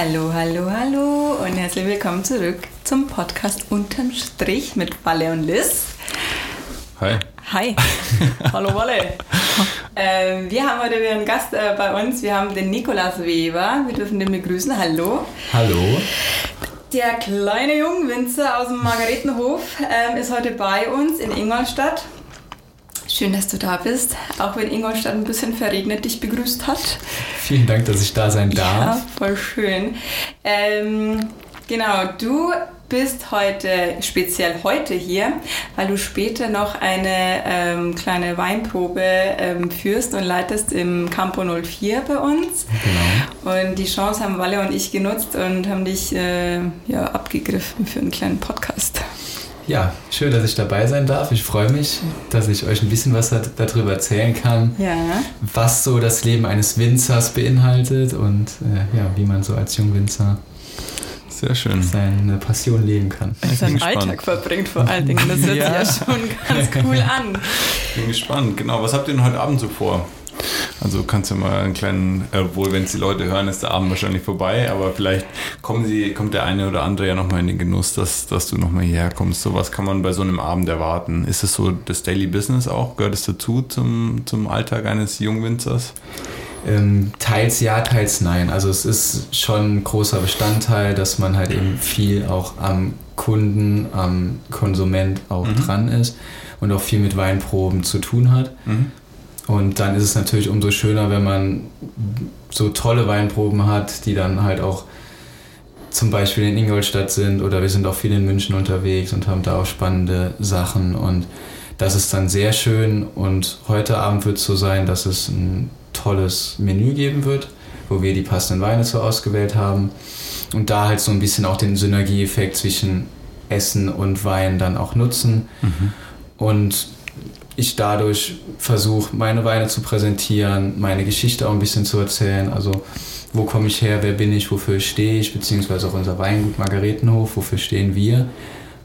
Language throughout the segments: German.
Hallo, hallo, hallo und herzlich willkommen zurück zum Podcast Unterm Strich mit Walle und Liz. Hi. Hi. hallo Walle. Ähm, wir haben heute wieder einen Gast äh, bei uns. Wir haben den Nikolaus Weber. Wir dürfen den begrüßen. Hallo. Hallo. Der kleine Jungwinzer aus dem Margaretenhof ähm, ist heute bei uns in Ingolstadt. Schön, dass du da bist, auch wenn Ingolstadt ein bisschen verregnet dich begrüßt hat. Vielen Dank, dass ich da sein darf. Ja, voll schön. Ähm, genau, du bist heute, speziell heute hier, weil du später noch eine ähm, kleine Weinprobe ähm, führst und leitest im Campo 04 bei uns. Genau. Und die Chance haben Walle und ich genutzt und haben dich äh, ja, abgegriffen für einen kleinen Podcast. Ja, schön, dass ich dabei sein darf. Ich freue mich, dass ich euch ein bisschen was darüber erzählen kann, ja. was so das Leben eines Winzers beinhaltet und äh, ja, wie man so als Jungwinzer sehr schön. seine Passion leben kann. Seinen Alltag verbringt vor allen Dingen. Das hört ja. sich ja schon ganz cool an. Bin gespannt. Genau, was habt ihr denn heute Abend so vor? Also kannst du mal einen kleinen, obwohl wenn es die Leute hören, ist der Abend wahrscheinlich vorbei, aber vielleicht kommen sie, kommt der eine oder andere ja nochmal in den Genuss, dass, dass du nochmal hierher kommst. So was kann man bei so einem Abend erwarten. Ist es so das Daily Business auch? Gehört es dazu zum, zum Alltag eines Jungwinzers? Ähm, teils ja, teils nein. Also es ist schon ein großer Bestandteil, dass man halt eben viel auch am Kunden, am Konsument auch mhm. dran ist und auch viel mit Weinproben zu tun hat. Mhm. Und dann ist es natürlich umso schöner, wenn man so tolle Weinproben hat, die dann halt auch zum Beispiel in Ingolstadt sind oder wir sind auch viel in München unterwegs und haben da auch spannende Sachen. Und das ist dann sehr schön. Und heute Abend wird es so sein, dass es ein tolles Menü geben wird, wo wir die passenden Weine so ausgewählt haben. Und da halt so ein bisschen auch den Synergieeffekt zwischen Essen und Wein dann auch nutzen. Mhm. und ich dadurch versuche, meine Weine zu präsentieren, meine Geschichte auch ein bisschen zu erzählen. Also, wo komme ich her, wer bin ich, wofür stehe ich, beziehungsweise auch unser Weingut Margaretenhof, wofür stehen wir.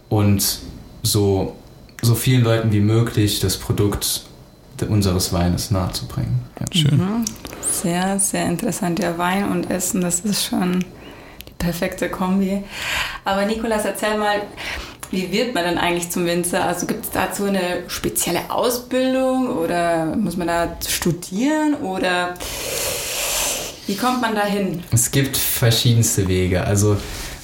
Und so, so vielen Leuten wie möglich das Produkt unseres Weines nahezubringen. Ja. Schön. Mhm. Sehr, sehr interessant. Ja, Wein und Essen, das ist schon die perfekte Kombi. Aber Nikolas, erzähl mal, wie wird man dann eigentlich zum Winzer? Also gibt es dazu eine spezielle Ausbildung oder muss man da studieren oder wie kommt man da hin? Es gibt verschiedenste Wege. Also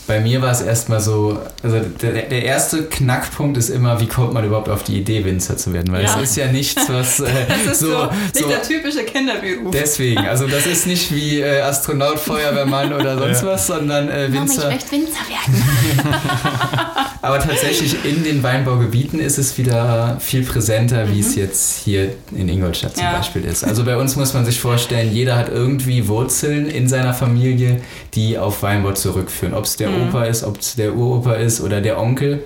bei mir war es erstmal so, also der, der, erste Knackpunkt ist immer, wie kommt man überhaupt auf die Idee, Winzer zu werden? Weil es ja. ist ja nichts, was. Äh, das ist so, so, nicht so, der typische Kinderberuf. Deswegen, also das ist nicht wie äh, Astronaut, Feuerwehrmann oder sonst ja. was, sondern äh, Winzer. Mama, ich möchte Winzer werden. Aber tatsächlich in den Weinbaugebieten ist es wieder viel präsenter, mhm. wie es mhm. jetzt hier in Ingolstadt zum ja. Beispiel ist. Also bei uns muss man sich vorstellen, jeder hat irgendwie Wurzeln in seiner Familie, die auf Weinbau zurückführen. Ob es der mhm. Opa ist, ob es der Uropa ist oder der Onkel.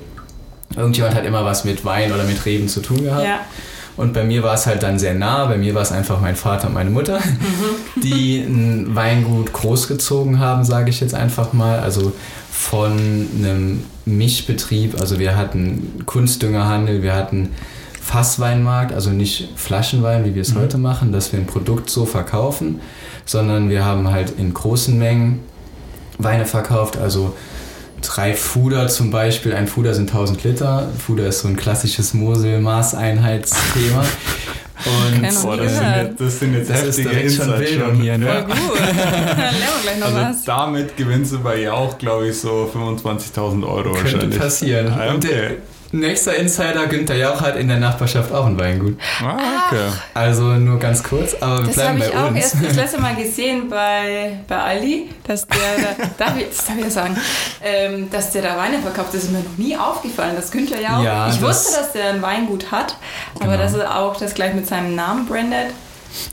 Irgendjemand hat immer was mit Wein oder mit Reben zu tun gehabt. Ja. Und bei mir war es halt dann sehr nah. Bei mir war es einfach mein Vater und meine Mutter, mhm. die ein Weingut großgezogen haben, sage ich jetzt einfach mal. Also von einem Mischbetrieb. Also wir hatten Kunstdüngerhandel, wir hatten Fassweinmarkt, also nicht Flaschenwein, wie wir es mhm. heute machen, dass wir ein Produkt so verkaufen, sondern wir haben halt in großen Mengen Weine verkauft, also drei Fuder zum Beispiel. Ein Fuder sind 1000 Liter. Fuder ist so ein klassisches Mosel-Maßeinheitsthema. Und Boah, das, sind jetzt, das sind jetzt das heftige ist schon Bildung hier, ne? Ja. gut. Gleich noch also was. damit gewinnst du bei ihr auch, glaube ich, so 25.000 Euro Könnte wahrscheinlich. passieren. Ah, okay. Nächster Insider, Günther Jauch hat in der Nachbarschaft auch ein Weingut. Ah, okay. Also nur ganz kurz, aber wir das bleiben bei uns. Das habe ich auch erst das letzte Mal gesehen bei, bei Aldi, dass der, da, darf ich, das darf ich ja sagen, ähm, dass der da Weine verkauft. Das ist mir noch nie aufgefallen, dass Günther Jauch, ja, ich das, wusste, dass der ein Weingut hat, aber genau. dass er auch das gleich mit seinem Namen brandet.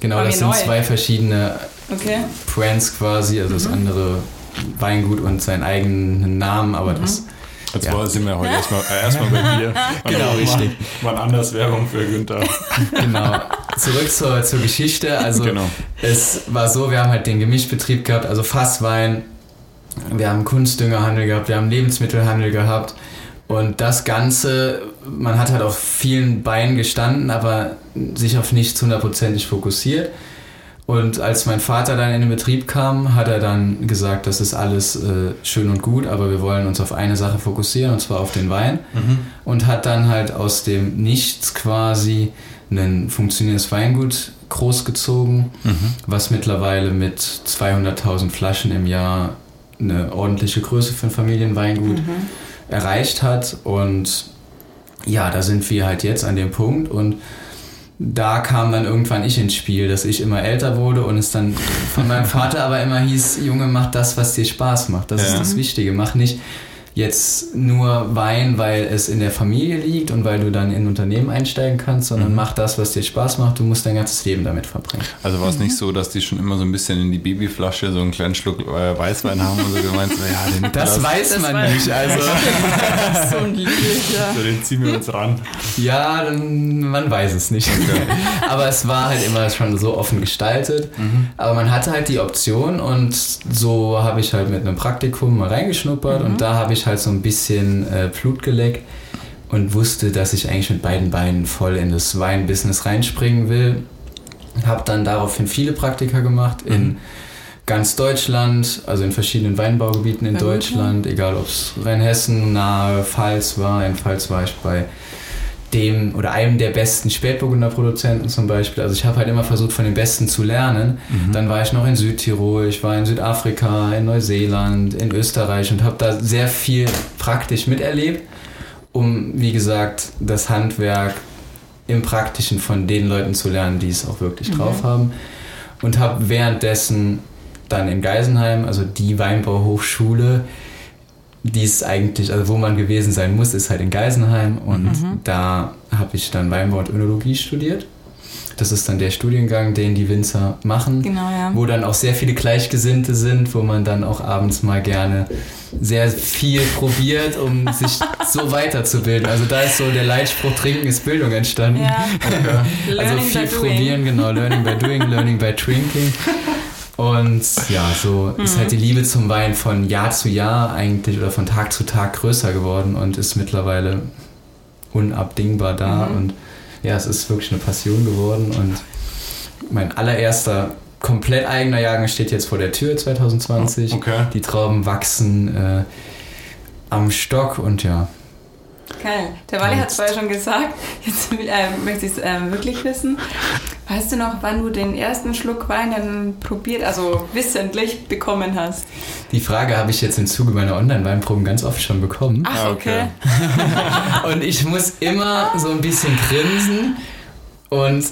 Genau, das sind neu. zwei verschiedene okay. Brands quasi, also mhm. das andere Weingut und seinen eigenen Namen, aber mhm. das Jetzt ja. sind wir heute erstmal, äh, erstmal bei dir. genau, richtig. Wann anders Werbung für Günther. genau. Zurück zur, zur Geschichte. Also genau. es war so, wir haben halt den Gemischbetrieb gehabt, also Fasswein, wir haben Kunstdüngerhandel gehabt, wir haben Lebensmittelhandel gehabt. Und das Ganze, man hat halt auf vielen Beinen gestanden, aber sich auf nichts hundertprozentig fokussiert. Und als mein Vater dann in den Betrieb kam, hat er dann gesagt, das ist alles äh, schön und gut, aber wir wollen uns auf eine Sache fokussieren, und zwar auf den Wein. Mhm. Und hat dann halt aus dem Nichts quasi ein funktionierendes Weingut großgezogen, mhm. was mittlerweile mit 200.000 Flaschen im Jahr eine ordentliche Größe für ein Familienweingut mhm. erreicht hat. Und ja, da sind wir halt jetzt an dem Punkt und da kam dann irgendwann ich ins Spiel, dass ich immer älter wurde und es dann von meinem Vater aber immer hieß, Junge, mach das, was dir Spaß macht. Das ja. ist das Wichtige. Mach nicht jetzt nur Wein, weil es in der Familie liegt und weil du dann in ein Unternehmen einsteigen kannst, sondern mhm. mach das, was dir Spaß macht. Du musst dein ganzes Leben damit verbringen. Also war es mhm. nicht so, dass die schon immer so ein bisschen in die Babyflasche so einen kleinen Schluck äh, Weißwein haben und so gemeint, so, ja, den Das weiß das man nicht. Also so ein Lied, ja. So, den ziehen wir uns ran. Ja, dann, man weiß es nicht. Okay. Aber es war halt immer schon so offen gestaltet. Mhm. Aber man hatte halt die Option und so habe ich halt mit einem Praktikum mal reingeschnuppert und mhm. da habe ich ich halt so ein bisschen äh, Blut geleckt und wusste, dass ich eigentlich mit beiden Beinen voll in das Weinbusiness reinspringen will. Habe dann daraufhin viele Praktika gemacht in mhm. ganz Deutschland, also in verschiedenen Weinbaugebieten in Deutschland, egal ob es Rheinhessen, nahe Pfalz war. In Pfalz war ich bei dem oder einem der besten Spätburgunder Produzenten zum Beispiel. Also ich habe halt immer versucht, von den Besten zu lernen. Mhm. Dann war ich noch in Südtirol, ich war in Südafrika, in Neuseeland, in Österreich und habe da sehr viel praktisch miterlebt, um, wie gesagt, das Handwerk im Praktischen von den Leuten zu lernen, die es auch wirklich mhm. drauf haben. Und habe währenddessen dann in Geisenheim, also die Weinbauhochschule, die ist eigentlich, also wo man gewesen sein muss, ist halt in Geisenheim und mhm. da habe ich dann Weinbau und Önologie studiert. Das ist dann der Studiengang, den die Winzer machen, genau, ja. wo dann auch sehr viele Gleichgesinnte sind, wo man dann auch abends mal gerne sehr viel probiert, um sich so weiterzubilden. Also da ist so der Leitspruch Trinken ist Bildung entstanden. Ja. also viel probieren, genau, Learning by Doing, Learning by Drinking. Und ja, so mhm. ist halt die Liebe zum Wein von Jahr zu Jahr eigentlich oder von Tag zu Tag größer geworden und ist mittlerweile unabdingbar da. Mhm. Und ja, es ist wirklich eine Passion geworden. Und mein allererster komplett eigener Jahrgang steht jetzt vor der Tür 2020. Okay. Die Trauben wachsen äh, am Stock und ja. Geil. Der Wally hat es vorher schon gesagt. Jetzt äh, möchte ich es äh, wirklich wissen. Weißt du noch, wann du den ersten Schluck Wein dann probiert, also wissentlich bekommen hast? Die Frage habe ich jetzt im Zuge meiner Online-Weinproben ganz oft schon bekommen. Ach, ah, okay. und ich muss immer so ein bisschen grinsen und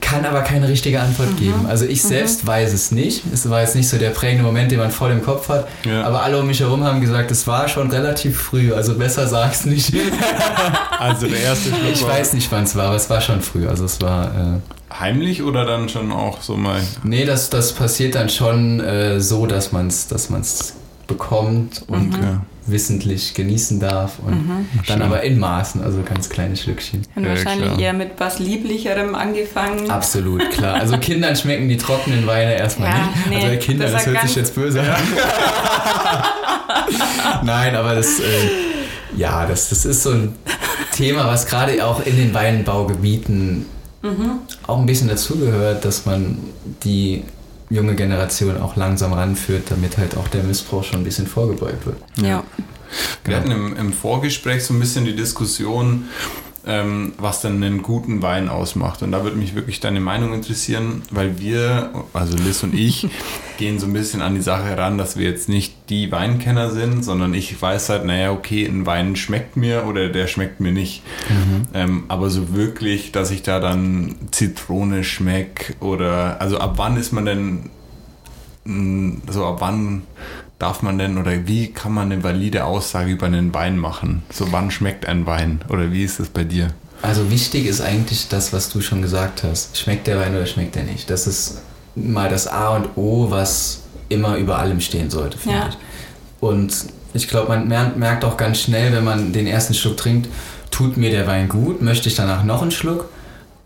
kann aber keine richtige Antwort mhm. geben. Also ich mhm. selbst mhm. weiß es nicht. Es war jetzt nicht so der prägende Moment, den man voll im Kopf hat. Ja. Aber alle um mich herum haben gesagt, es war schon relativ früh. Also besser sag's nicht. also der erste Schluck Ich weiß nicht, wann es war, aber es war schon früh. Also es war... Äh, Heimlich oder dann schon auch so mal? Nee, das, das passiert dann schon äh, so, dass man es dass man's bekommt und okay. Wissentlich genießen darf und mhm. dann aber in Maßen, also ganz kleine Schlückchen. Und ja, wahrscheinlich klar. eher mit was Lieblicherem angefangen. Absolut, klar. Also Kindern schmecken die trockenen Weine erstmal ja, nicht. Nee, also Kinder, das, das hört sich jetzt böse an. Nein, aber das, äh, ja, das, das ist so ein Thema, was gerade auch in den Weinbaugebieten mhm. auch ein bisschen dazugehört, dass man die junge Generation auch langsam ranführt, damit halt auch der Missbrauch schon ein bisschen vorgebeugt wird. Ja. Wir hatten im, im Vorgespräch so ein bisschen die Diskussion, ähm, was denn einen guten Wein ausmacht. Und da würde mich wirklich deine Meinung interessieren, weil wir, also Liz und ich, gehen so ein bisschen an die Sache heran, dass wir jetzt nicht die Weinkenner sind, sondern ich weiß halt, naja, okay, ein Wein schmeckt mir oder der schmeckt mir nicht. Mhm. Ähm, aber so wirklich, dass ich da dann Zitrone schmecke oder, also ab wann ist man denn, mm, so ab wann darf man denn oder wie kann man eine valide Aussage über einen Wein machen? So wann schmeckt ein Wein oder wie ist es bei dir? Also wichtig ist eigentlich das, was du schon gesagt hast. Schmeckt der Wein oder schmeckt er nicht? Das ist mal das A und O, was immer über allem stehen sollte, finde ja. ich. Und ich glaube, man merkt auch ganz schnell, wenn man den ersten Schluck trinkt, tut mir der Wein gut, möchte ich danach noch einen Schluck?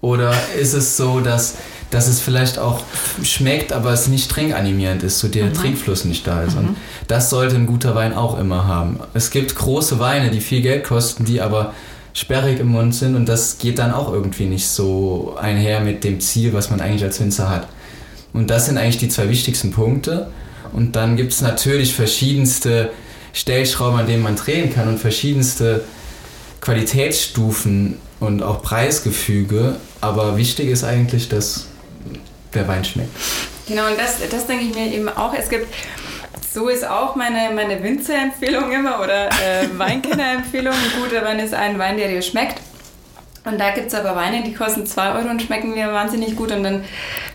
Oder ist es so, dass dass es vielleicht auch schmeckt, aber es nicht trinkanimierend ist, so der mhm. Trinkfluss nicht da ist. Mhm. Und das sollte ein guter Wein auch immer haben. Es gibt große Weine, die viel Geld kosten, die aber sperrig im Mund sind und das geht dann auch irgendwie nicht so einher mit dem Ziel, was man eigentlich als Winzer hat. Und das sind eigentlich die zwei wichtigsten Punkte. Und dann gibt es natürlich verschiedenste Stellschrauben, an denen man drehen kann und verschiedenste Qualitätsstufen und auch Preisgefüge. Aber wichtig ist eigentlich, dass der Wein schmeckt. Genau, und das, das denke ich mir eben auch. Es gibt, so ist auch meine, meine Winzerempfehlung immer oder äh, Weinkennerempfehlung. Ein guter Wein ist ein Wein, der dir schmeckt. Und da gibt es aber Weine, die kosten 2 Euro und schmecken mir wahnsinnig gut. Und dann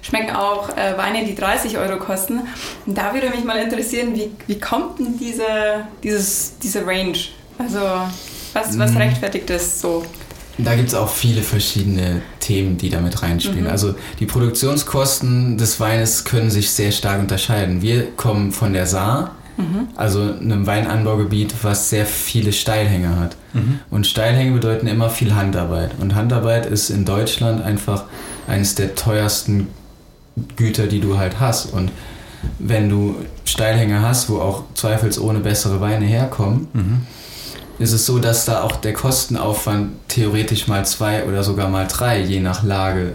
schmecken auch äh, Weine, die 30 Euro kosten. Und da würde mich mal interessieren, wie, wie kommt denn diese, dieses, diese Range? Also was, was mhm. rechtfertigt das so? Da gibt es auch viele verschiedene Themen, die damit reinspielen. Mhm. Also die Produktionskosten des Weines können sich sehr stark unterscheiden. Wir kommen von der Saar, mhm. also einem Weinanbaugebiet, was sehr viele Steilhänge hat. Mhm. Und Steilhänge bedeuten immer viel Handarbeit. Und Handarbeit ist in Deutschland einfach eines der teuersten Güter, die du halt hast. Und wenn du Steilhänge hast, wo auch zweifelsohne bessere Weine herkommen, mhm ist es so, dass da auch der Kostenaufwand theoretisch mal zwei oder sogar mal drei, je nach Lage,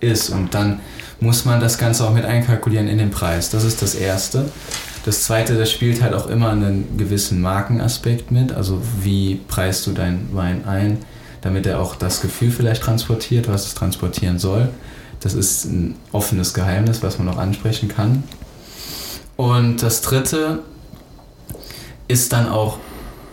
ist. Und dann muss man das Ganze auch mit einkalkulieren in den Preis. Das ist das Erste. Das Zweite, das spielt halt auch immer einen gewissen Markenaspekt mit. Also wie preist du deinen Wein ein, damit er auch das Gefühl vielleicht transportiert, was es transportieren soll. Das ist ein offenes Geheimnis, was man auch ansprechen kann. Und das Dritte ist dann auch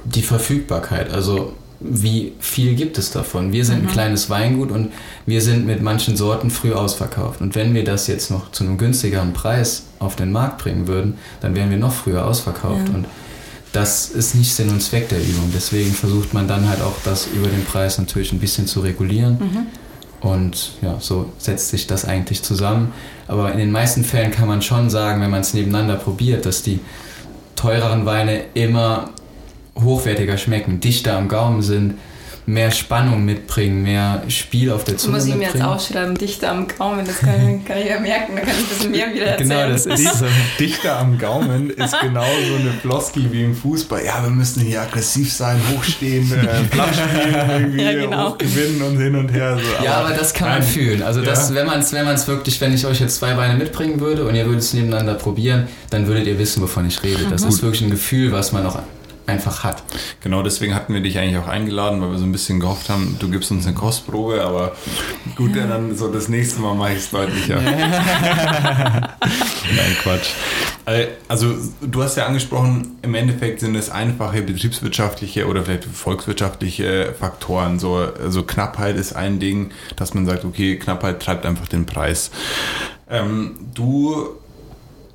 die Verfügbarkeit. Also wie viel gibt es davon? Wir sind mhm. ein kleines Weingut und wir sind mit manchen Sorten früh ausverkauft. Und wenn wir das jetzt noch zu einem günstigeren Preis auf den Markt bringen würden, dann wären wir noch früher ausverkauft. Ja. Und das ist nicht Sinn und Zweck der Übung. Deswegen versucht man dann halt auch das über den Preis natürlich ein bisschen zu regulieren. Mhm. Und ja, so setzt sich das eigentlich zusammen. Aber in den meisten Fällen kann man schon sagen, wenn man es nebeneinander probiert, dass die teureren Weine immer hochwertiger schmecken, dichter am Gaumen sind, mehr Spannung mitbringen, mehr Spiel auf der Zunge Muss ich mir jetzt aufschreiben, dichter am Gaumen, das kann, kann ich ja merken, da kann ich ein bisschen mehr wieder genau, erzählen. Genau, das ist so. dichter am Gaumen ist genau so eine Floski wie im Fußball. Ja, wir müssen hier aggressiv sein, hochstehen, äh, Platz spielen, irgendwie ja, genau. gewinnen und hin und her. So. Ja, aber, aber das kann man fühlen. Also das, ja. wenn man es wenn wirklich, wenn ich euch jetzt zwei Beine mitbringen würde und ihr würdet es nebeneinander probieren, dann würdet ihr wissen, wovon ich rede. Das mhm. ist wirklich ein Gefühl, was man auch einfach hat. Genau, deswegen hatten wir dich eigentlich auch eingeladen, weil wir so ein bisschen gehofft haben, du gibst uns eine Kostprobe, aber gut, ja, dann so das nächste Mal mache ich es deutlicher. Nein, Quatsch. Äh, also, du hast ja angesprochen, im Endeffekt sind es einfache betriebswirtschaftliche oder vielleicht volkswirtschaftliche Faktoren. So also Knappheit ist ein Ding, dass man sagt, okay, Knappheit treibt einfach den Preis. Ähm, du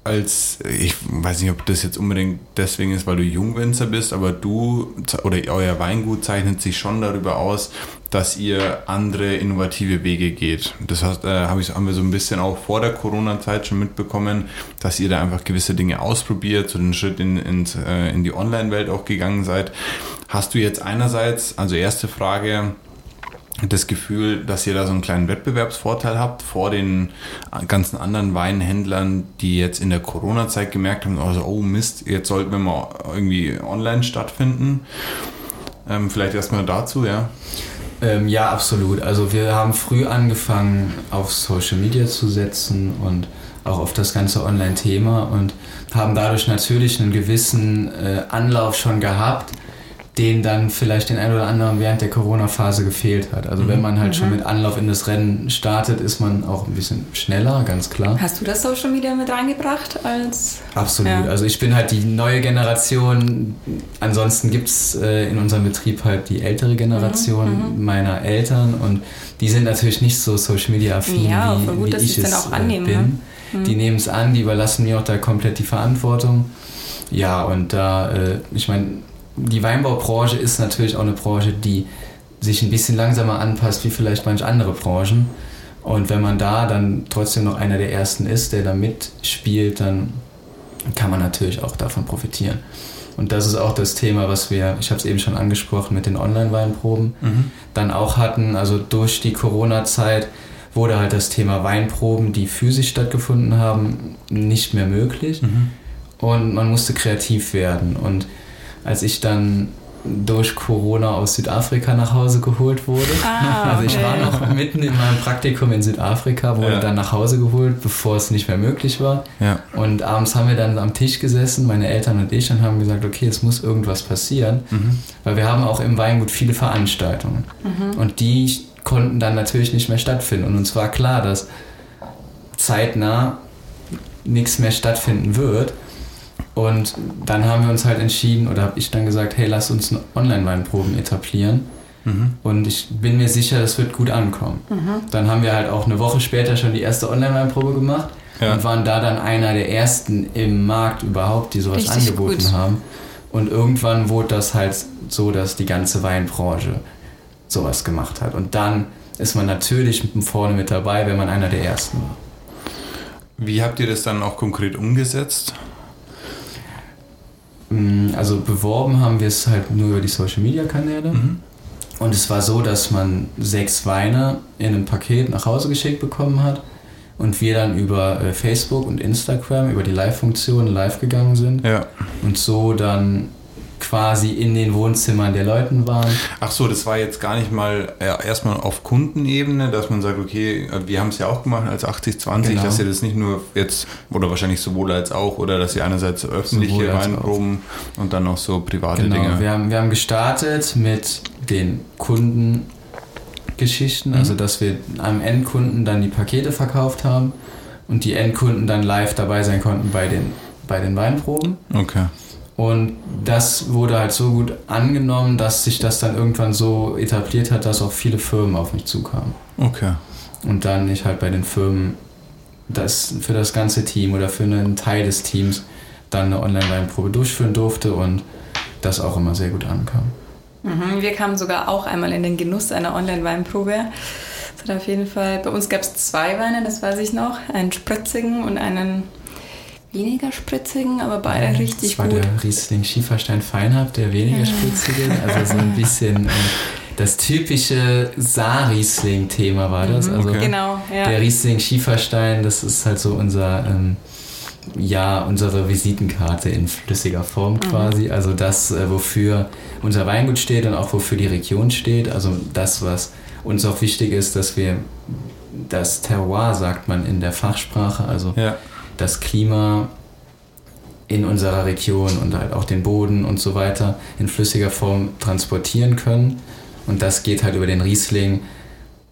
als, ich weiß nicht, ob das jetzt unbedingt deswegen ist, weil du Jungwinzer bist, aber du oder euer Weingut zeichnet sich schon darüber aus, dass ihr andere innovative Wege geht. Das heißt, äh, hab ich, haben wir so ein bisschen auch vor der Corona-Zeit schon mitbekommen, dass ihr da einfach gewisse Dinge ausprobiert, so den Schritt in, in, äh, in die Online-Welt auch gegangen seid. Hast du jetzt einerseits, also erste Frage, das Gefühl, dass ihr da so einen kleinen Wettbewerbsvorteil habt vor den ganzen anderen Weinhändlern, die jetzt in der Corona-Zeit gemerkt haben, also, oh Mist, jetzt sollten wir mal irgendwie online stattfinden. Ähm, vielleicht erstmal dazu, ja. Ähm, ja, absolut. Also wir haben früh angefangen, auf Social Media zu setzen und auch auf das ganze Online-Thema und haben dadurch natürlich einen gewissen äh, Anlauf schon gehabt den dann vielleicht den einen oder anderen während der Corona-Phase gefehlt hat. Also mhm. wenn man halt mhm. schon mit Anlauf in das Rennen startet, ist man auch ein bisschen schneller, ganz klar. Hast du das Social Media mit reingebracht als? Absolut. Ja. Also ich bin halt die neue Generation. Ansonsten gibt es äh, in unserem Betrieb halt die ältere Generation mhm. mhm. meiner Eltern und die sind natürlich nicht so Social Media affin ja, wie, gut, wie ich es auch annehmen, bin. Ne? Die nehmen es an, die überlassen mir auch da komplett die Verantwortung. Ja, und da, äh, ich meine, die Weinbaubranche ist natürlich auch eine Branche, die sich ein bisschen langsamer anpasst wie vielleicht manche andere Branchen. Und wenn man da dann trotzdem noch einer der ersten ist, der da mitspielt, dann kann man natürlich auch davon profitieren. Und das ist auch das Thema, was wir, ich habe es eben schon angesprochen, mit den Online-Weinproben mhm. dann auch hatten. Also durch die Corona-Zeit wurde halt das Thema Weinproben, die physisch stattgefunden haben, nicht mehr möglich. Mhm. Und man musste kreativ werden. Und als ich dann durch Corona aus Südafrika nach Hause geholt wurde. Ah, also ich war noch mitten in meinem Praktikum in Südafrika, wurde ja. dann nach Hause geholt, bevor es nicht mehr möglich war. Ja. Und abends haben wir dann am Tisch gesessen, meine Eltern und ich, und haben gesagt, okay, es muss irgendwas passieren, mhm. weil wir haben auch im Weingut viele Veranstaltungen. Mhm. Und die konnten dann natürlich nicht mehr stattfinden. Und uns war klar, dass zeitnah nichts mehr stattfinden wird. Und dann haben wir uns halt entschieden, oder habe ich dann gesagt, hey, lass uns Online-Weinproben etablieren. Mhm. Und ich bin mir sicher, das wird gut ankommen. Mhm. Dann haben wir halt auch eine Woche später schon die erste Online-Weinprobe gemacht ja. und waren da dann einer der ersten im Markt überhaupt, die sowas Richtig angeboten gut. haben. Und irgendwann wurde das halt so, dass die ganze Weinbranche sowas gemacht hat. Und dann ist man natürlich vorne mit dabei, wenn man einer der ersten war. Wie habt ihr das dann auch konkret umgesetzt? Mm, also beworben haben wir es halt nur über die Social Media Kanäle. Mhm. Und es war so, dass man sechs Weine in einem Paket nach Hause geschickt bekommen hat und wir dann über äh, Facebook und Instagram, über die Live-Funktion live gegangen sind. Ja. Und so dann quasi in den Wohnzimmern der Leuten waren. Ach so, das war jetzt gar nicht mal ja, erstmal auf Kundenebene, dass man sagt, okay, wir haben es ja auch gemacht als 80-20, genau. dass ihr das nicht nur jetzt, oder wahrscheinlich sowohl als auch, oder dass ihr einerseits öffentliche Weinproben und dann noch so private genau. Dinge. Wir haben, wir haben gestartet mit den Kundengeschichten, also mhm. dass wir am Endkunden dann die Pakete verkauft haben und die Endkunden dann live dabei sein konnten bei den, bei den Weinproben. Okay. Und das wurde halt so gut angenommen, dass sich das dann irgendwann so etabliert hat, dass auch viele Firmen auf mich zukamen. Okay. Und dann ich halt bei den Firmen das für das ganze Team oder für einen Teil des Teams dann eine Online-Weinprobe durchführen durfte und das auch immer sehr gut ankam. Mhm, wir kamen sogar auch einmal in den Genuss einer Online-Weinprobe. Das hat auf jeden Fall, bei uns gab es zwei Weine, das weiß ich noch, einen spritzigen und einen weniger spritzigen, aber beide ja, richtig das war gut. der Riesling Schieferstein Feinhaft, der weniger spritzige, also so ein bisschen äh, das typische Saar-Riesling-Thema war das. Mhm, also genau, ja. Der Riesling Schieferstein, das ist halt so unser ähm, ja, unsere Visitenkarte in flüssiger Form mhm. quasi. Also das, äh, wofür unser Weingut steht und auch wofür die Region steht. Also das, was uns auch wichtig ist, dass wir das Terroir, sagt man in der Fachsprache, also ja das Klima in unserer Region und halt auch den Boden und so weiter in flüssiger Form transportieren können. Und das geht halt über den Riesling,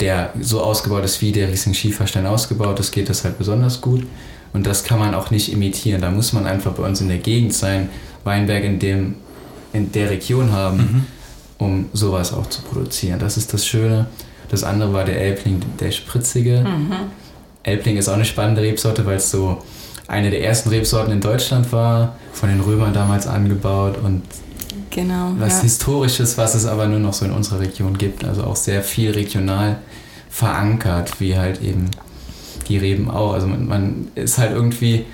der so ausgebaut ist, wie der Riesling Schieferstein ausgebaut ist, geht das halt besonders gut. Und das kann man auch nicht imitieren. Da muss man einfach bei uns in der Gegend sein, Weinberg in, dem, in der Region haben, mhm. um sowas auch zu produzieren. Das ist das Schöne. Das andere war der Elbling, der spritzige. Mhm. Elbling ist auch eine spannende Rebsorte, weil es so eine der ersten Rebsorten in Deutschland war, von den Römern damals angebaut und genau, was ja. Historisches, was es aber nur noch so in unserer Region gibt. Also auch sehr viel regional verankert, wie halt eben die Reben auch. Also man, man ist halt irgendwie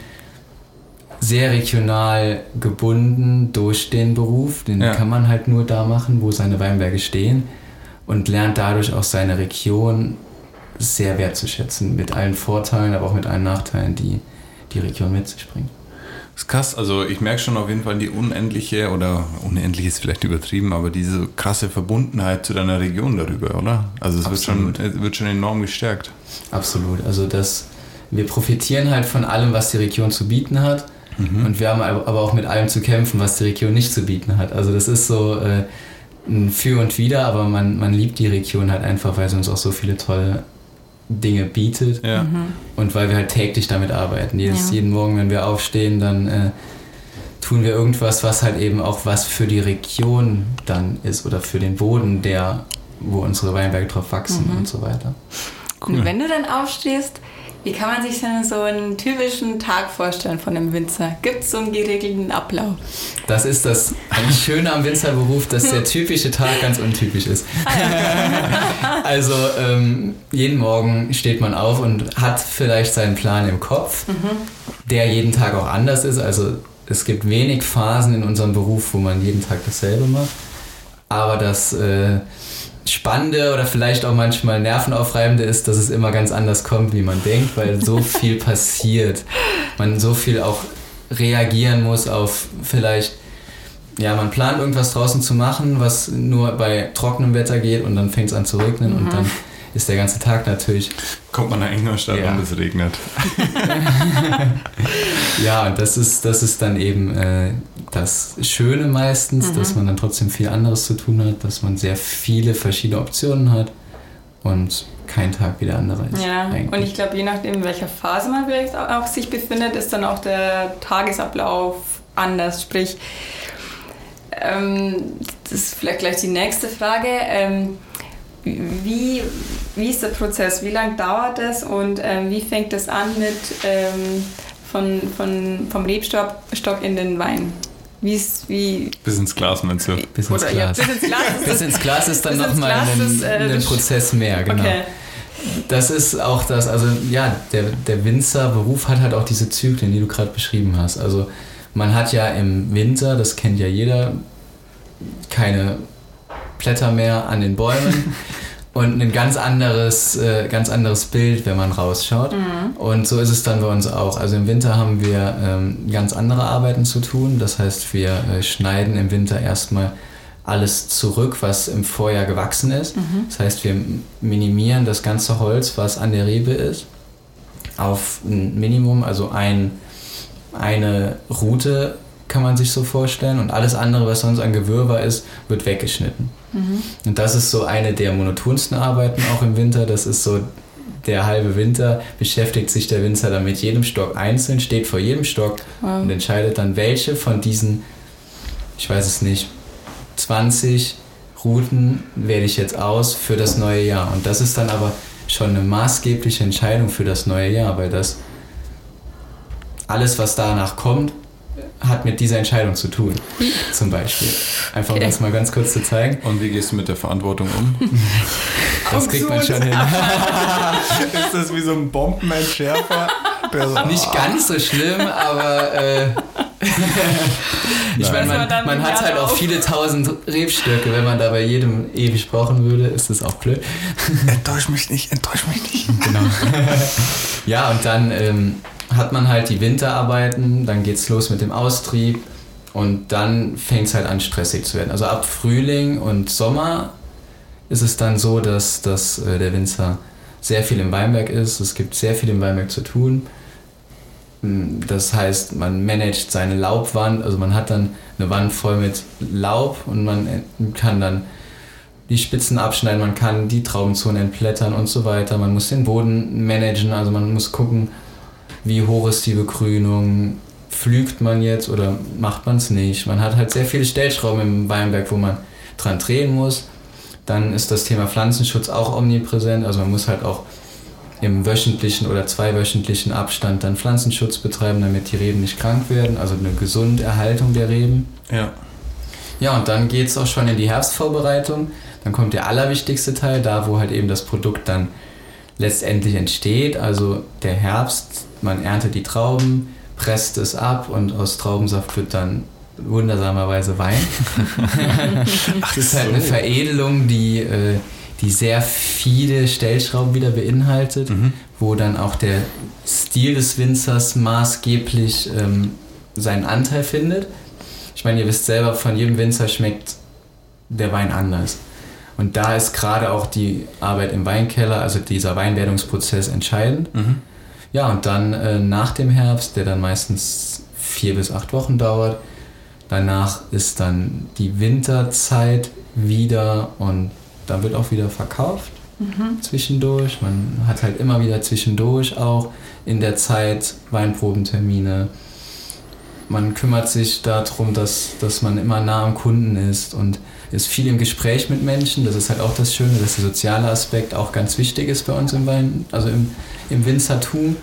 sehr regional gebunden durch den Beruf. Den ja. kann man halt nur da machen, wo seine Weinberge stehen und lernt dadurch auch seine Region sehr wertzuschätzen, mit allen Vorteilen, aber auch mit allen Nachteilen, die die Region mit sich bringt. Das ist krass, also ich merke schon auf jeden Fall die unendliche, oder unendlich ist vielleicht übertrieben, aber diese krasse Verbundenheit zu deiner Region darüber, oder? Also es wird schon, wird schon enorm gestärkt. Absolut, also das, wir profitieren halt von allem, was die Region zu bieten hat. Mhm. Und wir haben aber auch mit allem zu kämpfen, was die Region nicht zu bieten hat. Also das ist so äh, ein Für und Wider, aber man, man liebt die Region halt einfach, weil sie uns auch so viele tolle Dinge bietet ja. Mhm. und weil wir halt täglich damit arbeiten. Jedes, ja. Jeden Morgen, wenn wir aufstehen, dann äh, tun wir irgendwas, was halt eben auch was für die Region dann ist oder für den Boden, der, wo unsere Weinberge drauf wachsen mhm. und so weiter. Cool. Und wenn du dann aufstehst, wie kann man sich denn so einen typischen Tag vorstellen von einem Winzer? Gibt es so einen geregelten Ablauf? Das ist das Schöne am Winzerberuf, dass der typische Tag ganz untypisch ist. also ähm, jeden Morgen steht man auf und hat vielleicht seinen Plan im Kopf, mhm. der jeden Tag auch anders ist. Also es gibt wenig Phasen in unserem Beruf, wo man jeden Tag dasselbe macht. Aber das... Äh, Spannende oder vielleicht auch manchmal Nervenaufreibende ist, dass es immer ganz anders kommt, wie man denkt, weil so viel passiert. Man so viel auch reagieren muss auf vielleicht ja, man plant irgendwas draußen zu machen, was nur bei trockenem Wetter geht und dann fängt es an zu regnen und dann ist der ganze Tag natürlich. Kommt man nach Ingolstadt Ja. und es regnet. Ja, und das ist, das ist dann eben äh, das Schöne meistens, dass man dann trotzdem viel anderes zu tun hat, dass man sehr viele verschiedene Optionen hat und kein Tag wie der andere ist. Ja, eigentlich. und ich glaube, je nachdem, in welcher Phase man vielleicht auch, sich befindet, ist dann auch der Tagesablauf anders. Sprich, ähm, das ist vielleicht gleich die nächste Frage. Ähm, wie, wie ist der Prozess? Wie lange dauert es und ähm, wie fängt es an mit ähm, von, von, vom Rebstock Stock in den Wein? Wie ist, wie, Bis ins Glas, meinst du? bis ins oder, ja, Glas. bis ins Glas ist Bis ins Glas ist dann nochmal Glas ein, äh, ein Prozess mehr, genau. Okay. Das ist auch das, also ja, der, der Winzerberuf hat halt auch diese Zyklen, die du gerade beschrieben hast. Also man hat ja im Winter, das kennt ja jeder, keine Blätter mehr an den Bäumen und ein ganz anderes, äh, ganz anderes Bild, wenn man rausschaut. Und so ist es dann bei uns auch. Also im Winter haben wir ähm, ganz andere Arbeiten zu tun. Das heißt, wir äh, schneiden im Winter erstmal alles zurück, was im Vorjahr gewachsen ist. Das heißt, wir minimieren das ganze Holz, was an der Rebe ist, auf ein Minimum, also ein, eine Route kann man sich so vorstellen und alles andere, was sonst an Gewirrwarr ist, wird weggeschnitten. Und das ist so eine der monotonsten Arbeiten auch im Winter. Das ist so der halbe Winter beschäftigt sich der Winzer dann mit jedem Stock einzeln, steht vor jedem Stock Wow. und entscheidet dann, welche von diesen, ich weiß es nicht, 20 Routen wähle ich jetzt aus für das neue Jahr. Und das ist dann aber schon eine maßgebliche Entscheidung für das neue Jahr, weil das alles, was danach kommt, hat mit dieser Entscheidung zu tun. Zum Beispiel. Einfach um Okay. das mal ganz kurz zu zeigen. Und wie gehst du mit der Verantwortung um? Das kriegt man schon hin. ist das wie so ein Bombenentschärfer? So, Nicht ganz so schlimm, aber äh, ich meine, man man, hat halt auch viele tausend Rebstöcke. Wenn man da bei jedem ewig brauchen würde, ist das auch blöd. enttäusch mich nicht, enttäusch mich nicht. Genau. ja, und dann ähm, hat man halt die Winterarbeiten, dann geht's los mit dem Austrieb und dann fängt es halt an, stressig zu werden. Also ab Frühling und Sommer ist es dann so, dass, dass äh, der Winzer sehr viel im Weinberg ist. Es gibt sehr viel im Weinberg zu tun. Mm, Das heißt, man managt seine Laubwand, also man hat dann eine Wand voll mit Laub und man äh, kann dann die Spitzen abschneiden, man kann die Traubenzonen entblättern und so weiter. Man muss den Boden managen, also man muss gucken, wie hoch ist die Begrünung, pflügt man jetzt oder macht man es nicht. Man hat halt sehr viele Stellschrauben im Weinberg, wo man dran drehen muss. Dann ist das Thema Pflanzenschutz auch omnipräsent, also man muss halt auch im wöchentlichen oder zweiwöchentlichen Abstand dann Pflanzenschutz betreiben, damit die Reben nicht krank werden, also eine gesunde Erhaltung der Reben. Ja. Ja, und dann geht es auch schon in die Herbstvorbereitung. Dann kommt der allerwichtigste Teil, da wo halt eben das Produkt dann letztendlich entsteht. Also der Herbst, man erntet die Trauben, presst es ab und aus Traubensaft wird dann wundersamerweise Wein. das ist halt eine so. Veredelung, die, äh, die sehr viele Stellschrauben wieder beinhaltet, Mhm. wo dann auch der Stil des Winzers maßgeblich ähm, seinen Anteil findet. Ich meine, ihr wisst selber, von jedem Winzer schmeckt der Wein anders. Und da ist gerade auch die Arbeit im Weinkeller, also dieser Weinwerdungsprozess entscheidend. Mhm. Ja, und dann äh, nach dem Herbst, der dann meistens vier bis acht Wochen dauert, danach ist dann die Winterzeit wieder und dann wird auch wieder verkauft zwischendurch. Man hat halt immer wieder zwischendurch auch in der Zeit Weinprobentermine. Man kümmert sich darum, dass, dass man immer nah am Kunden ist und ist viel im Gespräch mit Menschen. Das ist halt auch das Schöne, dass der soziale Aspekt auch ganz wichtig ist bei uns im Wein, also im, im Winzertum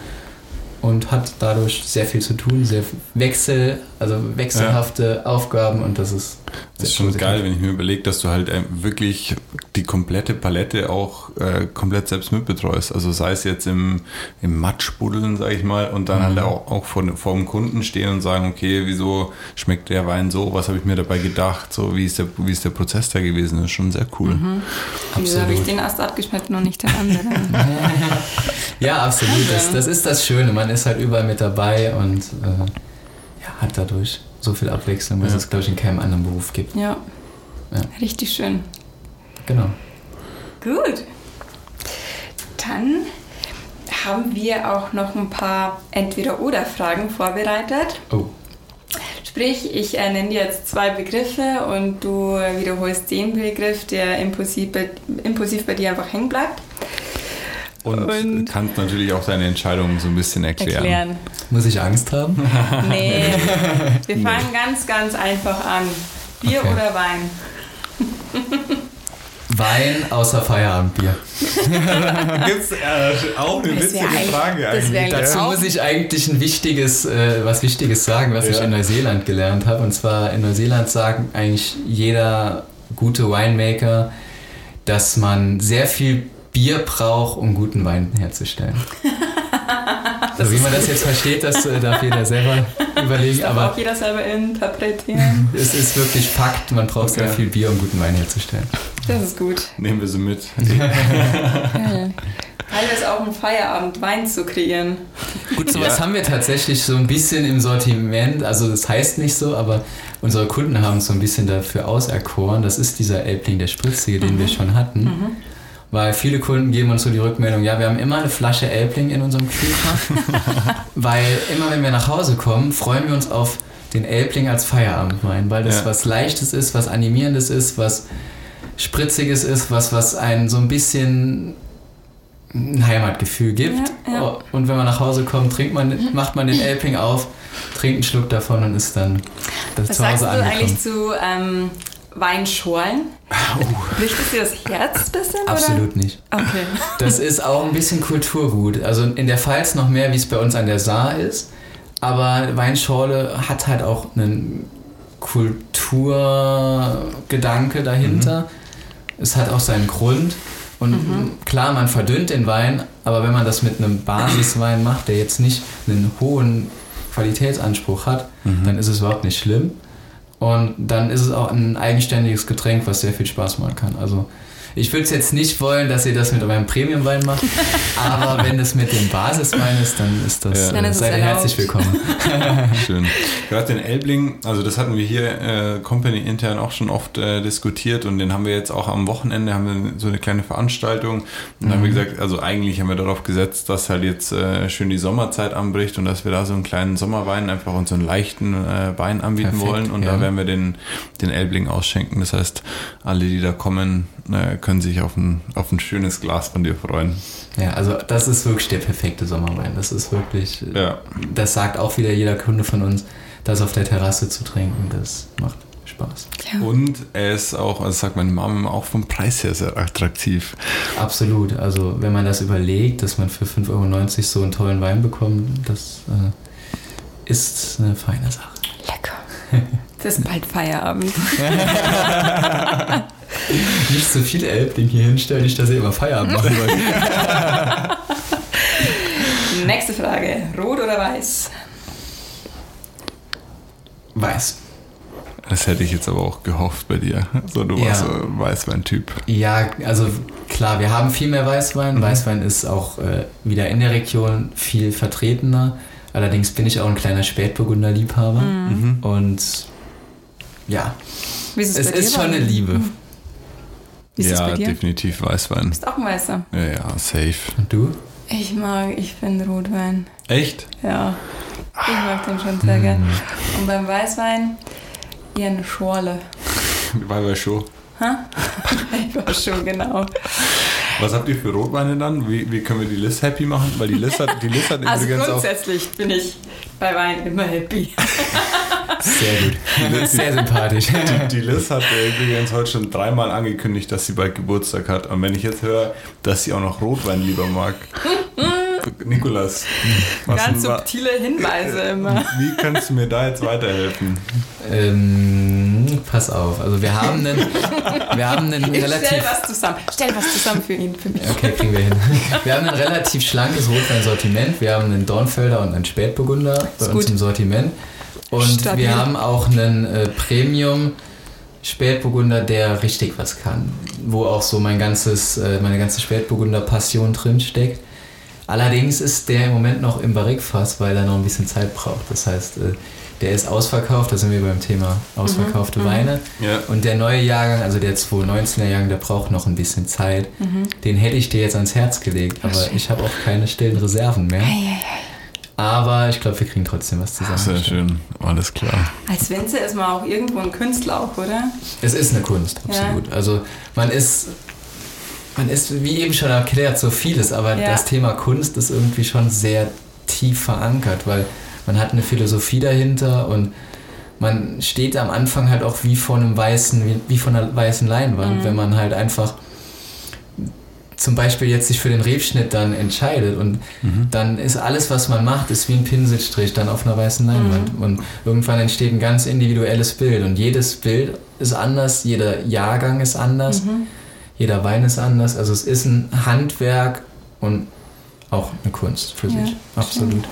und hat dadurch sehr viel zu tun, sehr Wechsel, also wechselhafte Aufgaben und das ist Das ist schon geil, wenn ich mir überlege, dass du halt ähm, wirklich die komplette Palette auch äh, komplett selbst mitbetreust. Also sei es jetzt im, im Matschbuddeln, sag ich mal, und dann Mhm. halt auch, auch vor, vor dem Kunden stehen und sagen, okay, wieso schmeckt der Wein so? Was habe ich mir dabei gedacht? So, wie ist der, wie ist der Prozess da gewesen? Das ist schon sehr cool. Mhm. Wieso habe ich den erst abgeschnitten und nicht den anderen? Ja, absolut. Das, das ist das Schöne. Man ist halt überall mit dabei und äh, ja, hat dadurch so viel Abwechslung, was Ja. es, glaube ich, in keinem anderen Beruf gibt. Ja. Ja. Richtig schön. Genau. Gut. Dann haben wir auch noch ein paar Entweder-Oder-Fragen vorbereitet. Oh, Sprich, ich äh, nenne dir jetzt zwei Begriffe und du äh, wiederholst den Begriff, der impulsiv bei, impulsiv bei dir einfach hängen bleibt. Und, Und- kannst natürlich auch deine Entscheidung so ein bisschen erklären. Erklären. muss ich Angst haben? Nee, wir fangen ganz, ganz einfach an. Bier Okay. oder Wein? Wein außer Feierabendbier. Gibt es äh, auch eine Das witzige eigentlich- Frage das eigentlich. ja? Dazu muss ich eigentlich ein wichtiges, äh, was Wichtiges sagen, was ich Ja. in Neuseeland gelernt habe. Und zwar in Neuseeland sagen eigentlich jeder gute Winemaker, dass man sehr viel Bier braucht, um guten Wein herzustellen. also wie man das jetzt versteht, das äh, darf jeder selber überlegen. Darf Aber auch jeder selber interpretieren. es ist wirklich Fakt, man braucht sehr Okay. viel Bier, um guten Wein herzustellen. Das ist gut. Nehmen wir sie mit. Geil. Teilweise auch einen Feierabend Wein zu kreieren. Gut, sowas Ja. haben wir tatsächlich so ein bisschen im Sortiment. Also das heißt nicht so, aber unsere Kunden haben es so ein bisschen dafür auserkoren. Das ist dieser Elbling, der Spritzige, den wir schon hatten. Weil viele Kunden geben uns so die Rückmeldung, ja, wir haben immer eine Flasche Elbling in unserem Kühlschrank. weil immer wenn wir nach Hause kommen, freuen wir uns auf den Elbling als Feierabendwein, weil das Ja. was Leichtes ist, was Animierendes ist, was Spritziges ist, was, was einen so ein bisschen ein Heimatgefühl gibt. Ja, ja. Und wenn man nach Hause kommt, trinkt man, macht man den Elbling auf, trinkt einen Schluck davon und ist dann das Was zu sagst Hause du angekommen. eigentlich zu ähm, Weinschorlen? Bricht es dir das Herz ein bisschen? Absolut nicht. Oder? Okay. Das ist auch ein bisschen Kulturgut. Also in der Pfalz noch mehr, wie es bei uns an der Saar ist. Aber Weinschorle hat halt auch einen Kulturgedanke dahinter. Es hat auch seinen Grund. Und klar, man verdünnt den Wein, aber wenn man das mit einem Basiswein macht, der jetzt nicht einen hohen Qualitätsanspruch hat, dann ist es überhaupt nicht schlimm. Und dann ist es auch ein eigenständiges Getränk, was sehr viel Spaß machen kann. Also ich würde es jetzt nicht wollen, dass ihr das mit eurem Premiumwein macht, aber wenn es mit dem Basiswein ist, dann ist das, Ja. Dann äh, seid ihr herzlich willkommen. Schön. Gerade den Elbling, also das hatten wir hier äh, Company intern auch schon oft äh, diskutiert und den haben wir jetzt auch am Wochenende, haben wir so eine kleine Veranstaltung und dann haben wir gesagt, also eigentlich haben wir darauf gesetzt, dass halt jetzt äh, schön die Sommerzeit anbricht und dass wir da so einen kleinen Sommerwein einfach und so einen leichten äh, Wein anbieten Perfekt, wollen und ja. da werden wir den, den Elbling ausschenken. Das heißt, alle, die da kommen, äh, können sich auf ein, auf ein schönes Glas von dir freuen. Ja, also das ist wirklich der perfekte Sommerwein. Das ist wirklich, Ja. das sagt auch wieder jeder Kunde von uns, das auf der Terrasse zu trinken, das macht Spaß. Ja. Und er ist auch, also sagt meine Mama auch vom Preis her sehr attraktiv. Absolut. Also wenn man das überlegt, dass man für 5,90 Euro so einen tollen Wein bekommt, das äh, ist eine feine Sache. Lecker. Es ist bald Feierabend. Nicht so viel Elbling hier hinstellen, nicht, dass ihr immer Feierabend machen wollt. Nächste Frage. Rot oder weiß? Weiß. Das hätte ich jetzt aber auch gehofft bei dir. So, du Ja. warst so ein Weißwein-Typ. Ja, also klar, wir haben viel mehr Weißwein. Weißwein ist auch äh, wieder in der Region viel vertretener. Allerdings bin ich auch ein kleiner Spätburgunder-Liebhaber. Und ja, Wie ist es, es bei dir? ist schon eine? Liebe. Wie ist es ja, bei dir? definitiv Weißwein. Bist auch ein Weißer. Ja, ja, safe. Und du? Ich mag, ich finde Rotwein. Echt? Ja. Ich mag den schon sehr gern. Und beim Weißwein eher eine Schorle. Weil wir schon. Ich war schon genau. Was habt ihr für Rotweine dann? Wie, wie können wir die Liz happy machen? Weil die Liz hat, die Liz hat Also übrigens auch. grundsätzlich bin ich bei Wein immer happy. Sehr gut. Sehr sympathisch. Die Liz hat übrigens heute schon dreimal angekündigt, dass sie bald Geburtstag hat. Und wenn ich jetzt höre, dass sie auch noch Rotwein lieber mag. Nikolas, Ganz subtile Hinweise immer. wie kannst du mir da jetzt weiterhelfen? ähm, pass auf. Also wir haben einen, wir haben einen Ich stell relativ... was zusammen. Stell was zusammen für ihn, für mich. Okay, kriegen wir hin. Wir haben ein relativ schlankes Rotweinsortiment. Wir haben einen Dornfelder und einen Spätburgunder bei uns gut. im Sortiment. Und Stabil. wir haben auch einen äh, Premium Spätburgunder, der richtig was kann. Wo auch so mein ganzes, äh, meine ganze Spätburgunder-Passion drin steckt. Allerdings ist der im Moment noch im Barrikfass, weil er noch ein bisschen Zeit braucht. Das heißt, äh, der ist ausverkauft, da sind wir beim Thema ausverkaufte Mhm. Weine. Ja. Und der neue Jahrgang, also der 2019er Jahrgang, der braucht noch ein bisschen Zeit. Den hätte ich dir jetzt ans Herz gelegt, aber ich habe auch keine stillen Reserven mehr. Aber ich glaube, wir kriegen trotzdem was zusammen. Sehr schön, alles klar. Als Wenze ist man auch irgendwo ein Künstler auch, oder? Es ist eine Kunst, absolut. Also man ist, man ist, wie eben schon erklärt, so vieles, aber Ja. das Thema Kunst ist irgendwie schon sehr tief verankert, weil man hat eine Philosophie dahinter und man steht am Anfang halt auch wie vor einem weißen, wie, wie vor einer weißen Leinwand, wenn man halt einfach zum Beispiel jetzt sich für den Rebschnitt dann entscheidet und dann ist alles, was man macht, ist wie ein Pinselstrich dann auf einer weißen Leinwand und irgendwann entsteht ein ganz individuelles Bild und jedes Bild ist anders, jeder Jahrgang ist anders, jeder Wein ist anders, also es ist ein Handwerk und auch eine Kunst für Ja, sich, absolut.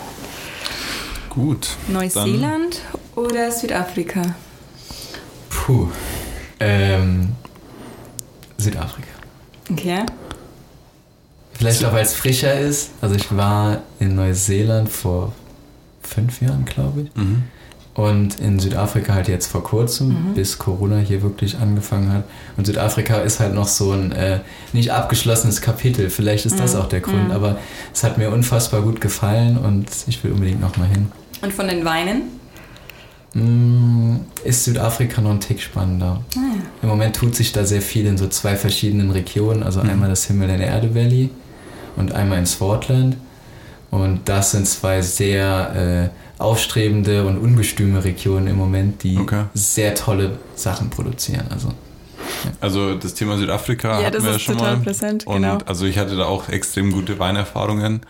Gut. Neuseeland oder Südafrika? Puh, ähm, Südafrika. Okay. Vielleicht auch, weil es frischer ist. Also ich war in Neuseeland vor fünf Jahren, glaube ich. Mhm. Und in Südafrika halt jetzt vor kurzem, Mhm. bis Corona hier wirklich angefangen hat. Und Südafrika ist halt noch so ein äh, nicht abgeschlossenes Kapitel. Vielleicht ist das Mhm. auch der Grund, Mhm. aber es hat mir unfassbar gut gefallen und ich will unbedingt nochmal hin. Und von den Weinen? Mm, Ist Südafrika noch ein Tick spannender. Ah, ja. Im Moment tut sich da sehr viel in so zwei verschiedenen Regionen. Also Mhm. einmal das Himmel in der Erde Valley und einmal in Swartland. Und das sind zwei sehr äh, aufstrebende und ungestüme Regionen im Moment, die Okay. sehr tolle Sachen produzieren. Also Also das Thema Südafrika Ja, hatten das wir ist schon total mal. präsent, Und genau. also ich hatte da auch extrem gute Weinerfahrungen,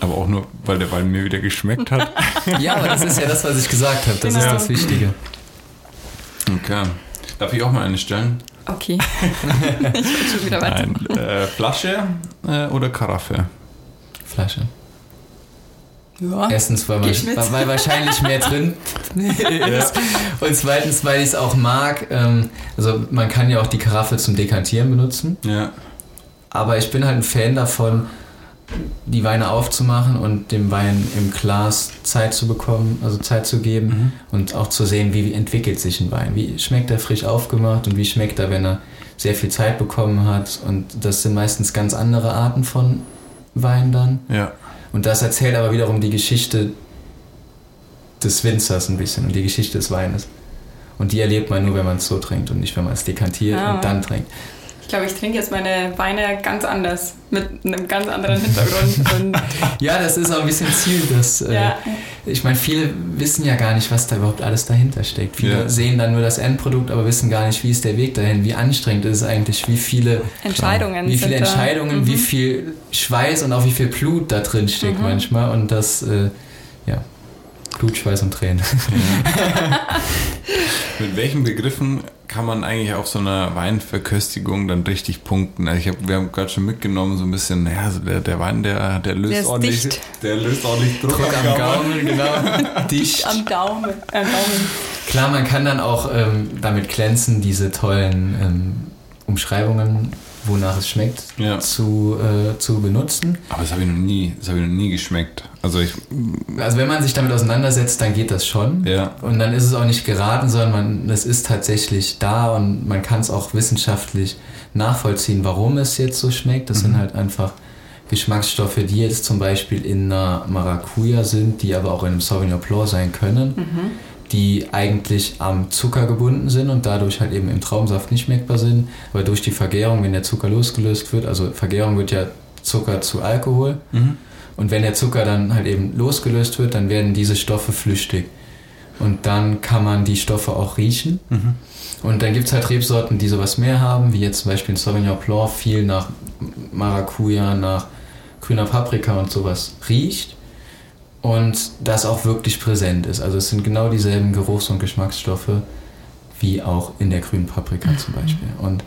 aber auch nur, weil der Wein mir wieder geschmeckt hat. ja, aber das ist ja das, was ich gesagt habe. Das Genau. ist das Wichtige. Okay. Darf ich auch mal eine stellen? Okay. ich will schon wieder weiter. Nein. Äh, Flasche äh, oder Karaffe? Flasche. Ja. Erstens, weil, man, weil wahrscheinlich mehr drin ist. Und zweitens, weil ich es auch mag. Ähm, also man kann ja auch die Karaffe zum Dekantieren benutzen. Ja. Aber ich bin halt ein Fan davon, die Weine aufzumachen und dem Wein im Glas Zeit zu bekommen, also Zeit zu geben Mhm. und auch zu sehen, wie entwickelt sich ein Wein. Wie schmeckt er frisch aufgemacht und wie schmeckt er, wenn er sehr viel Zeit bekommen hat. Und das sind meistens ganz andere Arten von Wein dann. Ja. Und das erzählt aber wiederum die Geschichte des Winzers ein bisschen und die Geschichte des Weines. Und die erlebt man nur, wenn man es so trinkt und nicht, wenn man es dekantiert Ah. und dann trinkt. Ich glaube, ich trinke jetzt meine Weine ganz anders, mit einem ganz anderen Hintergrund. Und, Ja, das ist auch ein bisschen Ziel, dass äh, ja. ich meine, viele wissen ja gar nicht, was da überhaupt alles dahinter steckt. Viele Ja. sehen dann nur das Endprodukt, aber wissen gar nicht, wie ist der Weg dahin, wie anstrengend ist es eigentlich, wie viele Entscheidungen wie viele. Entscheidungen, Mhm. wie viel Schweiß und auch wie viel Blut da drin steckt Mhm. manchmal und das äh, ja Blut, Schweiß und Tränen. Mit welchen Begriffen kann man eigentlich auf so einer Weinverköstigung dann richtig punkten? Also ich hab, wir haben gerade schon mitgenommen, so ein bisschen, naja, so der, der Wein, der, der löst Der ordentlich, dicht. der löst ordentlich Druck, Druck am Gaumen, genau. Dicht. Am Daumen. Am Daumen. Klar, man kann dann auch ähm, damit glänzen, diese tollen ähm, Umschreibungen, wonach es schmeckt, Ja. zu, äh, zu benutzen. Aber das habe ich noch nie, das habe ich noch nie geschmeckt. Also ich, Also wenn man sich damit auseinandersetzt, dann geht das schon. ja, Und dann ist es auch nicht geraten, sondern man, es ist tatsächlich da und man kann es auch wissenschaftlich nachvollziehen, warum es jetzt so schmeckt. Das sind halt einfach Geschmacksstoffe, die jetzt zum Beispiel in einer Maracuja sind, die aber auch in einem Sauvignon Blanc sein können, die eigentlich am Zucker gebunden sind und dadurch halt eben im Traubensaft nicht schmeckbar sind. Aber durch die Vergärung, wenn der Zucker losgelöst wird, also Vergärung wird ja Zucker zu Alkohol. Mhm. Und wenn der Zucker dann halt eben losgelöst wird, dann werden diese Stoffe flüchtig. Und dann kann man die Stoffe auch riechen. Mhm. Und dann gibt es halt Rebsorten, die sowas mehr haben, wie jetzt zum Beispiel ein Sauvignon Blanc viel nach Maracuja, nach grüner Paprika und sowas riecht. Und das auch wirklich präsent ist. Also es sind genau dieselben Geruchs- und Geschmacksstoffe wie auch in der grünen Paprika zum Beispiel. Und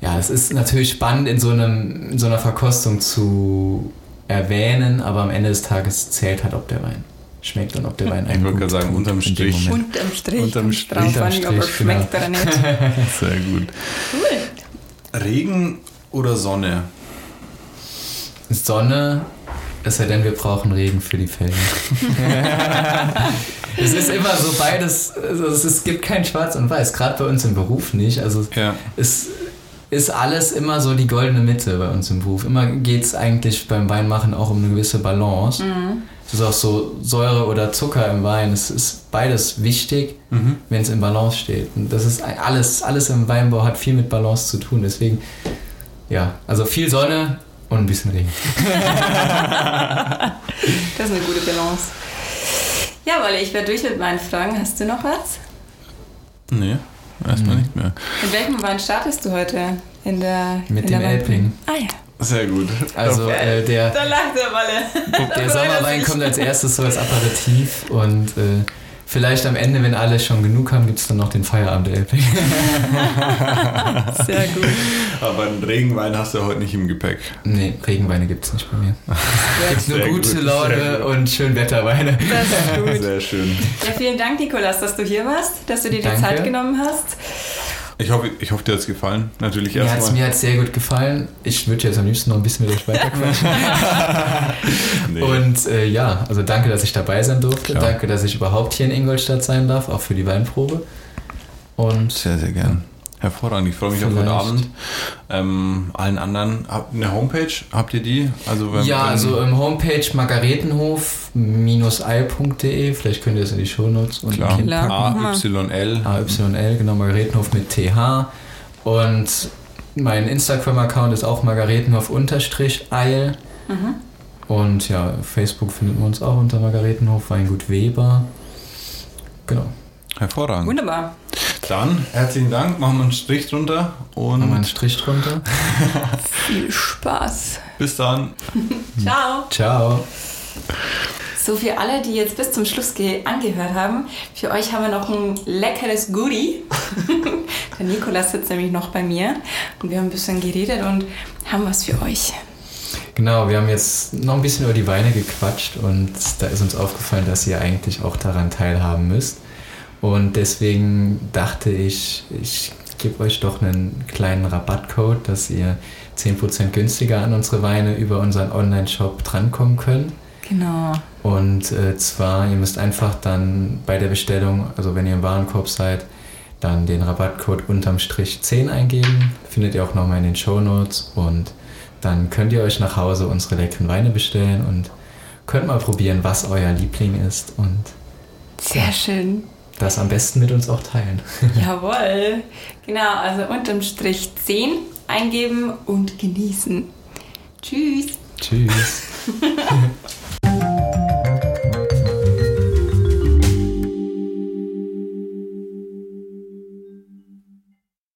ja, es ist natürlich spannend in so, einem, in so einer Verkostung zu erwähnen, aber am Ende des Tages zählt halt, ob der Wein schmeckt und ob der Wein Ich einem wollte gut gerade sagen, unterm Strich. Unterm Strich. Unterm Strich, unterm an, ob er Strich, schmeckt oder nicht. sehr gut. Cool. Regen oder Sonne? Sonne, es sei denn, wir brauchen Regen für die Felgen. es ist immer so beides, also es, es gibt kein Schwarz und Weiß, gerade bei uns im Beruf nicht. Also Ja. es ist alles immer so die goldene Mitte bei uns im Beruf. Immer geht es eigentlich beim Weinmachen auch um eine gewisse Balance. Es ist auch so Säure oder Zucker im Wein. Es ist beides wichtig, wenn es in Balance steht. Und das ist alles, alles im Weinbau hat viel mit Balance zu tun. Deswegen, ja, also viel Sonne und ein bisschen Regen. Das ist eine gute Balance. Ja, Wolle, ich werde durch mit meinen Fragen. Hast du noch was? Nee, erstmal Mhm. nicht mehr. Mit welchem Wein startest du heute? In der, Mit in dem der Elbling. Ah ja. Sehr gut. Also äh, der, Da lacht der Wolle. der Sommerwein kommt als erstes so als Aperitif und äh, vielleicht am Ende, wenn alle schon genug haben, gibt es dann noch den Feierabend der Elbling. Sehr gut. Aber einen Regenwein hast du heute nicht im Gepäck. Nee, Regenweine gibt es nicht bei mir. Gibt's nur Sehr gute gut, Laune gut. und Schönwetterweine. Das ist gut. Sehr schön. Ja, vielen Dank, Nikolas, dass du hier warst, dass du dir die Danke. Zeit genommen hast. Ich hoffe, ich hoffe dir hat es gefallen. Natürlich Mir hat es erstmal. sehr gut gefallen. Ich würde jetzt am liebsten noch ein bisschen mit euch weiterquatschen. Nee. Und äh, ja, also danke, dass ich dabei sein durfte. Klar. Danke, dass ich überhaupt hier in Ingolstadt sein darf, auch für die Weinprobe. Und Sehr, sehr gern. Hervorragend. Ich freue mich auf heute Vielleicht. Abend. Ähm, allen anderen, habt ihr eine Homepage? Habt ihr die? Also wenn, ja, wenn, also im Homepage margaretenhof-ei.de, vielleicht könnt ihr es in die Shownotes und klar. Klar. AYL. AYL, genau, Margaretenhof mit TH. Und mein Instagram-Account ist auch margaretenhof-eil. Und ja, Facebook findet man uns auch unter Margaretenhof, Weingut Weber. Genau. Hervorragend. Wunderbar. Dann herzlichen Dank. Machen wir einen Strich drunter und Machen wir einen Strich drunter. Viel Spaß. bis dann. Ciao. Ciao. So, für alle, die jetzt bis zum Schluss ge- angehört haben, für euch haben wir noch ein leckeres Goodie. Der Nikolas sitzt nämlich noch bei mir und wir haben ein bisschen geredet und haben was für euch. Genau, wir haben jetzt noch ein bisschen über die Weine gequatscht und da ist uns aufgefallen, dass ihr eigentlich auch daran teilhaben müsst. Und deswegen dachte ich, ich gebe euch doch einen kleinen Rabattcode, dass ihr 10% günstiger an unsere Weine über unseren Online-Shop drankommen könnt. Genau. Und äh, zwar, ihr müsst einfach dann bei der Bestellung, also wenn ihr im Warenkorb seid, dann den Rabattcode unterm Strich 10 eingeben. Findet ihr auch nochmal in den Show Notes. Und dann könnt ihr euch nach Hause unsere leckeren Weine bestellen und könnt mal probieren, was euer Liebling ist und Sehr schön. Das am besten mit uns auch teilen. Jawohl. Genau, also unterm Strich 10 eingeben und genießen. Tschüss. Tschüss.